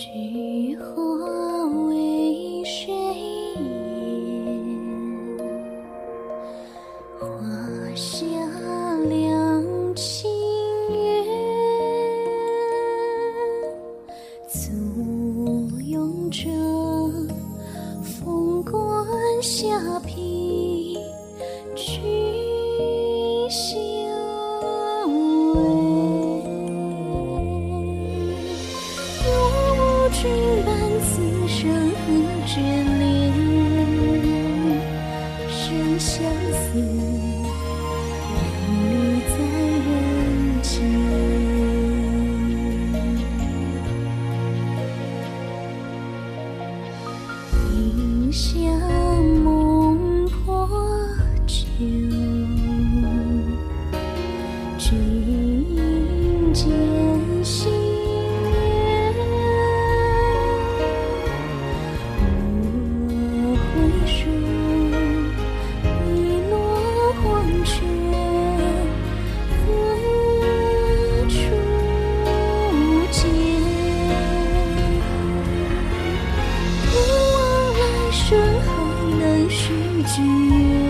菊花为谁艳？花下两清圆，簇拥着凤冠霞帔。觉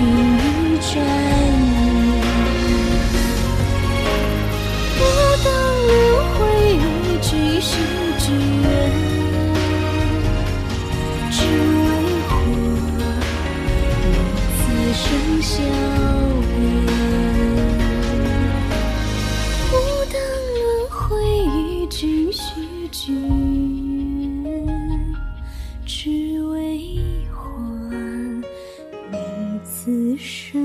君一转眼，不等轮回与君相聚。此生。